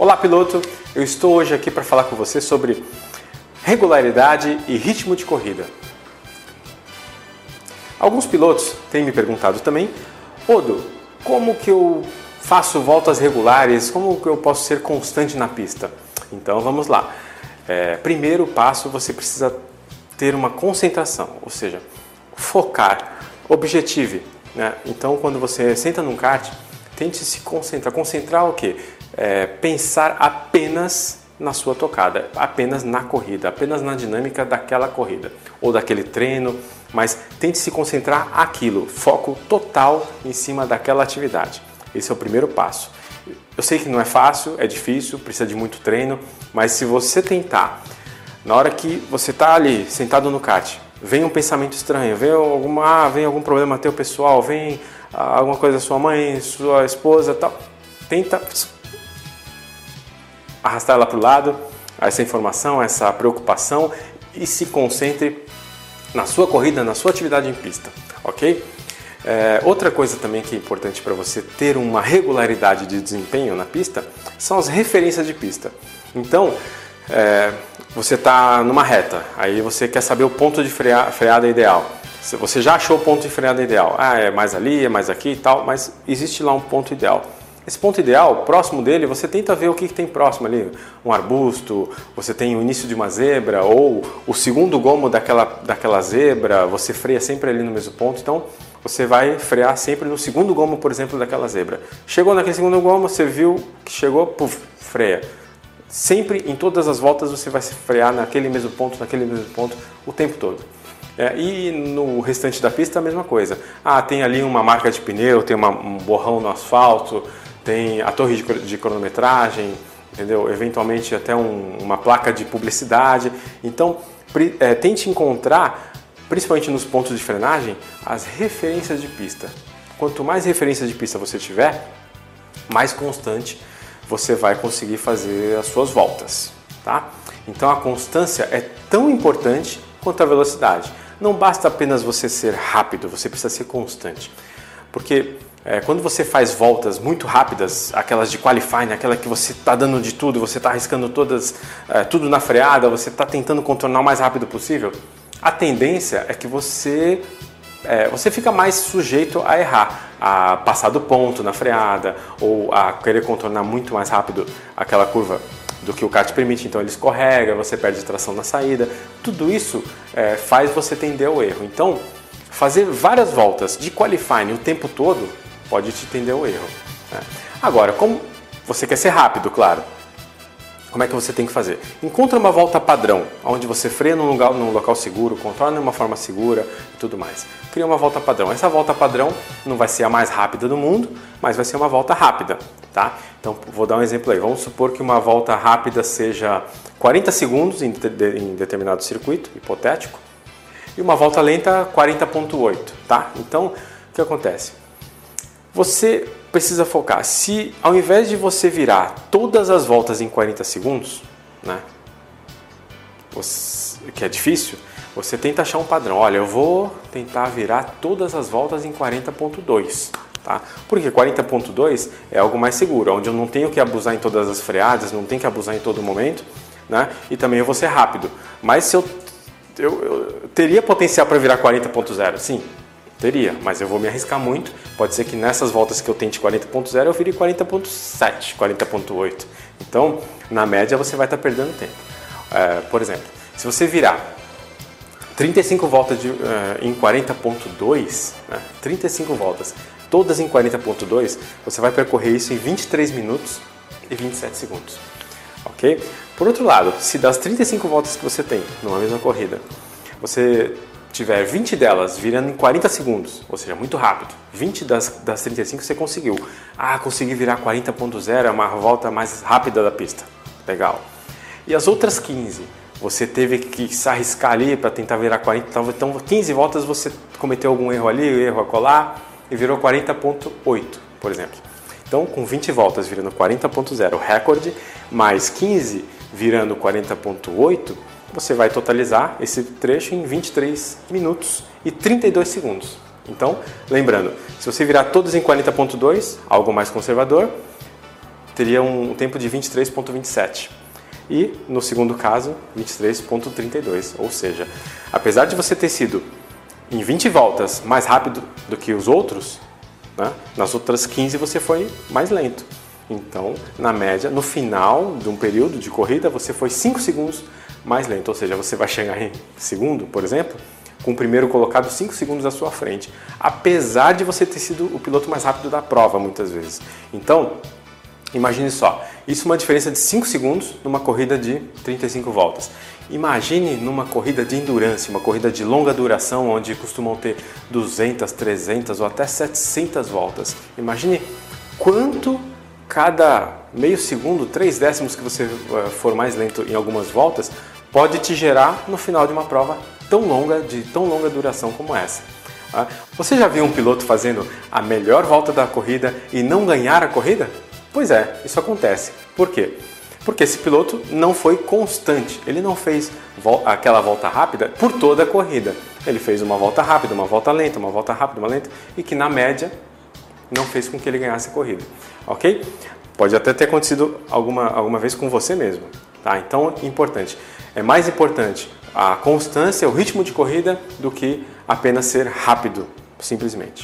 Olá, piloto! Eu estou hoje aqui para falar com você sobre regularidade e ritmo de corrida. Alguns pilotos têm me perguntado também, Odo, como que eu faço voltas regulares? Como que eu posso ser constante na pista? Então vamos lá. É, primeiro passo, você precisa ter uma concentração, ou seja, focar, objetive. Né? Então, quando você senta num kart, tente se concentrar. Concentrar o quê? É, pensar apenas na sua tocada, apenas na corrida, apenas na dinâmica daquela corrida ou daquele treino, mas tente se concentrar aquilo, foco total em cima daquela atividade. Esse é o primeiro passo. Eu sei que não é fácil, é difícil, precisa de muito treino, mas se você tentar, na hora que você está ali sentado no kart, vem um pensamento estranho, vem alguma, ah, vem algum problema teu pessoal, vem ah, alguma coisa da sua mãe, sua esposa, tal, tenta arrastar ela para o lado, essa informação, essa preocupação e se concentre na sua corrida, na sua atividade em pista, ok? É, outra coisa também que é importante para você ter uma regularidade de desempenho na pista são as referências de pista. Então, é, você está numa reta, aí você quer saber o ponto de freada ideal. Você já achou o ponto de freada ideal. Ah, é mais ali, é mais aqui e tal, mas existe lá um ponto ideal. Esse ponto ideal, próximo dele, você tenta ver o que, que, tem próximo ali. Um arbusto, você tem o início de uma zebra, ou o segundo gomo daquela, daquela zebra, você freia sempre ali no mesmo ponto. Então, você vai frear sempre no segundo gomo, por exemplo, daquela zebra. Chegou naquele segundo gomo, você viu que chegou, puf, freia. Sempre, em todas as voltas, você vai frear naquele mesmo ponto, naquele mesmo ponto, o tempo todo. É, e no restante da pista a mesma coisa. Ah, tem ali uma marca de pneu, tem uma, um borrão no asfalto, tem a torre de, cronometragem, entendeu? Eventualmente até um, uma placa de publicidade. Então, é, tente encontrar, principalmente nos pontos de frenagem, as referências de pista. Quanto mais referências de pista você tiver, mais constante você vai conseguir fazer as suas voltas, tá? Então a constância é tão importante quanto a velocidade. Não basta apenas você ser rápido, você precisa ser constante. Porque é, quando você faz voltas muito rápidas, aquelas de qualifying, aquela que você está dando de tudo, você está arriscando todas, é, tudo na freada, você está tentando contornar o mais rápido possível, a tendência é que você é, você fica mais sujeito a errar, a passar do ponto na freada ou a querer contornar muito mais rápido aquela curva do que o kart permite, então ele escorrega, você perde tração na saída. Tudo isso é, faz você tender ao erro. Então, fazer várias voltas de qualifying o tempo todo pode te tender ao erro. Né? Agora, como você quer ser rápido, claro, como é que você tem que fazer? Encontre uma volta padrão, onde você freia num, lugar, num local seguro, controla de uma forma segura e tudo mais. Cria uma volta padrão. Essa volta padrão não vai ser a mais rápida do mundo, mas vai ser uma volta rápida, tá? Então, vou dar um exemplo aí. Vamos supor que uma volta rápida seja 40 segundos em, de, em determinado circuito, hipotético, e uma volta lenta 40.8, tá? Então, o que acontece? Você precisa focar. Se ao invés de você virar todas as voltas em 40 segundos, né, você, que é difícil, você tenta achar um padrão. Olha, eu vou tentar virar todas as voltas em 40.2. Tá? Porque 40.2 é algo mais seguro, onde eu não tenho que abusar em todas as freadas, não tenho que abusar em todo momento, né? e também eu vou ser rápido. Mas se eu, eu, eu teria potencial para virar 40.0, sim, Teria, mas eu vou me arriscar muito. Pode ser que nessas voltas que eu tente 40.0 eu vire 40.7, 40.8. Então, na média, você vai estar perdendo tempo. É, por exemplo, se você virar 35 voltas de, uh, em 40.2, né, 35 voltas, todas em 40.2, você vai percorrer isso em 23 minutos e 27 segundos. Ok? Por outro lado, se das 35 voltas que você tem numa mesma corrida, você tiver 20 delas virando em 40 segundos, ou seja, muito rápido, 20 das, das 35 você conseguiu. Ah, consegui virar 40.0, é uma volta mais rápida da pista. Legal. E as outras 15, você teve que se arriscar ali para tentar virar 40, então, então 15 voltas você cometeu algum erro ali, erro a colar e virou 40.8, por exemplo. Então, com 20 voltas virando 40.0 recorde, mais 15 virando 40.8, você vai totalizar esse trecho em 23 minutos e 32 segundos. Então, lembrando, se você virar todos em 40.2, algo mais conservador, teria um tempo de 23,27 e no segundo caso 23,32. Ou seja, apesar de você ter sido em 20 voltas mais rápido do que os outros, né, nas outras 15 você foi mais lento. Então, na média, no final de um período de corrida, você foi 5 segundos mais lento. Ou seja, você vai chegar em segundo, por exemplo, com o primeiro colocado 5 segundos à sua frente, apesar de você ter sido o piloto mais rápido da prova muitas vezes. Então, imagine só, isso é uma diferença de 5 segundos numa corrida de 35 voltas. Imagine numa corrida de endurance, uma corrida de longa duração, onde costumam ter 200, 300 ou até 700 voltas. Imagine quanto cada meio segundo, 3 décimos que você eh, for mais lento em algumas voltas, pode te gerar no final de uma prova tão longa, de tão longa duração como essa. Ah, você já viu um piloto fazendo a melhor volta da corrida e não ganhar a corrida? Pois é, isso acontece. Por quê? Porque esse piloto não foi constante, ele não fez aquela volta rápida por toda a corrida. Ele fez uma volta rápida, uma volta lenta, uma volta rápida, uma lenta e que na média não fez com que ele ganhasse a corrida, ok? Pode até ter acontecido alguma, alguma vez com você mesmo, tá? Então, importante. É mais importante a constância, o ritmo de corrida, do que apenas ser rápido, simplesmente.